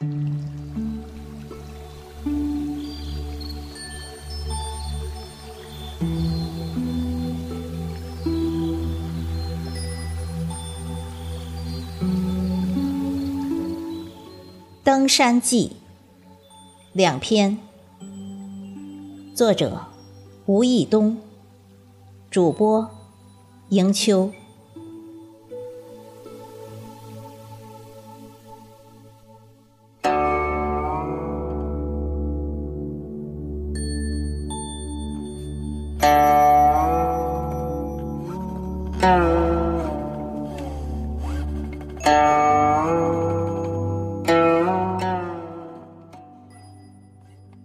登山记两篇，作者吴义东，主播迎秋。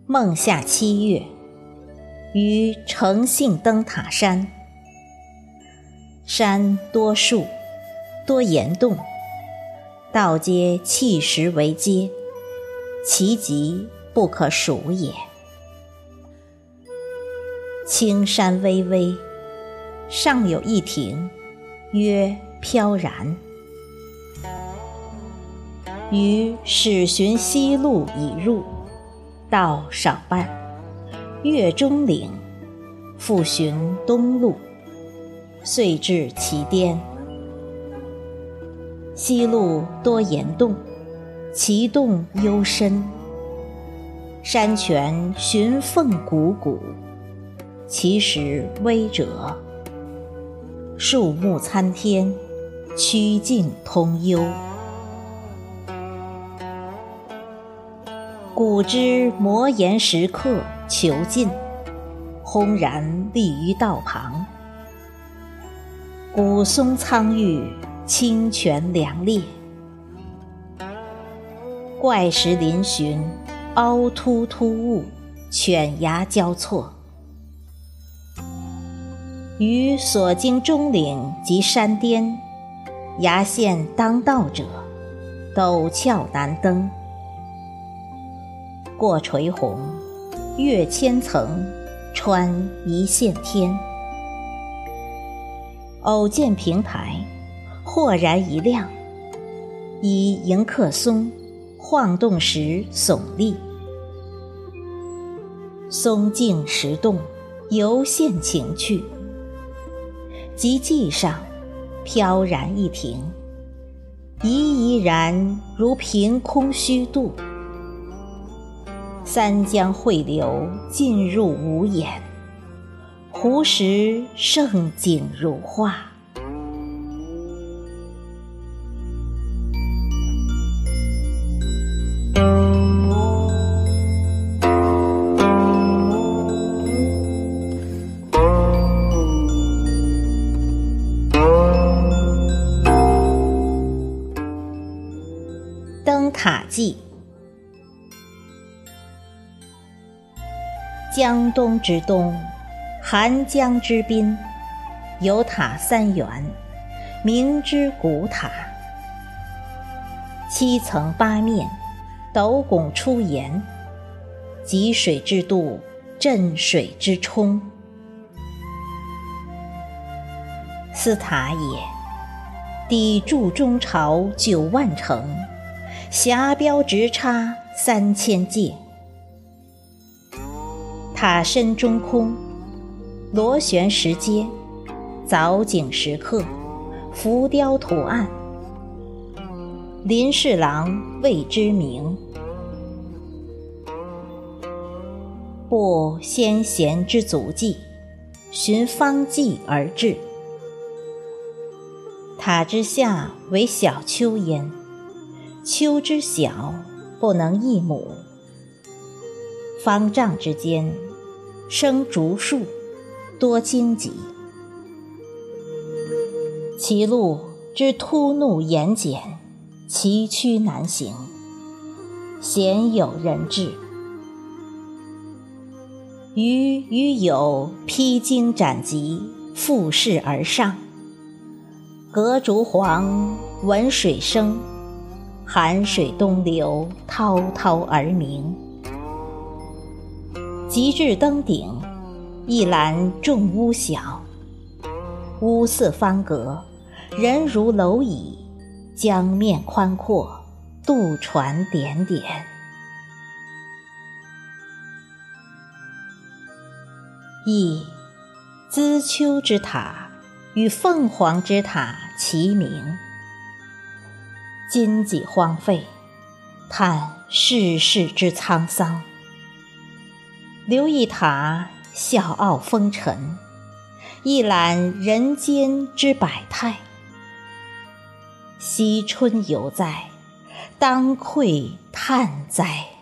孟夏七月，于诚信灯塔山，山多树，多岩洞，道皆砌石为阶，其极不可数也。青山巍巍，上有一亭，曰飘然。于始寻西路已入。道少半，越中岭，复寻东路，遂至其巅。西路多岩洞，其洞幽深。山泉寻凤汩汩，其实微者。树木参天，曲径通幽。古之摩岩石刻遒劲，轰然立于道旁。古松苍郁，清泉凉冽。怪石嶙峋，凹凸突兀，犬牙交错。于所经中岭及山巅，崖陷当道者，陡峭难登。过垂虹，越千层，穿一线天。偶见平台，豁然一亮，以迎客松，晃动时耸立。松径石动，犹现情趣。即髻上，飘然一停，怡怡然如凭空虚度。三江汇流，尽入无眼。湖石胜景如画。江东之东，寒江之滨，有塔三元，名之古塔。七层八面，斗拱出檐，汲水之渡，镇水之冲。斯塔也，砥柱中朝九万城，霞标直插三千界。塔身中空，螺旋石阶，藻井石刻，浮雕图案。林侍郎谓之名。步先贤之足迹，寻方迹而至。塔之下为小丘焉，丘之小，不能一亩。方丈之间。生竹树，多荆棘。其路之突怒严简，崎岖难行，鲜有人至。余与友披荆斩棘，负势而上。隔竹黄，闻水声，寒水东流，滔滔而鸣。及至登顶，一览众屋小，屋色方格，人如蝼蚁，江面宽阔，渡船点点。忆资丘之塔与凤凰之塔齐名，今几荒废，叹世事之沧桑。留一塔，笑傲风尘；一览人间之百态。惜春犹在，当愧叹哉！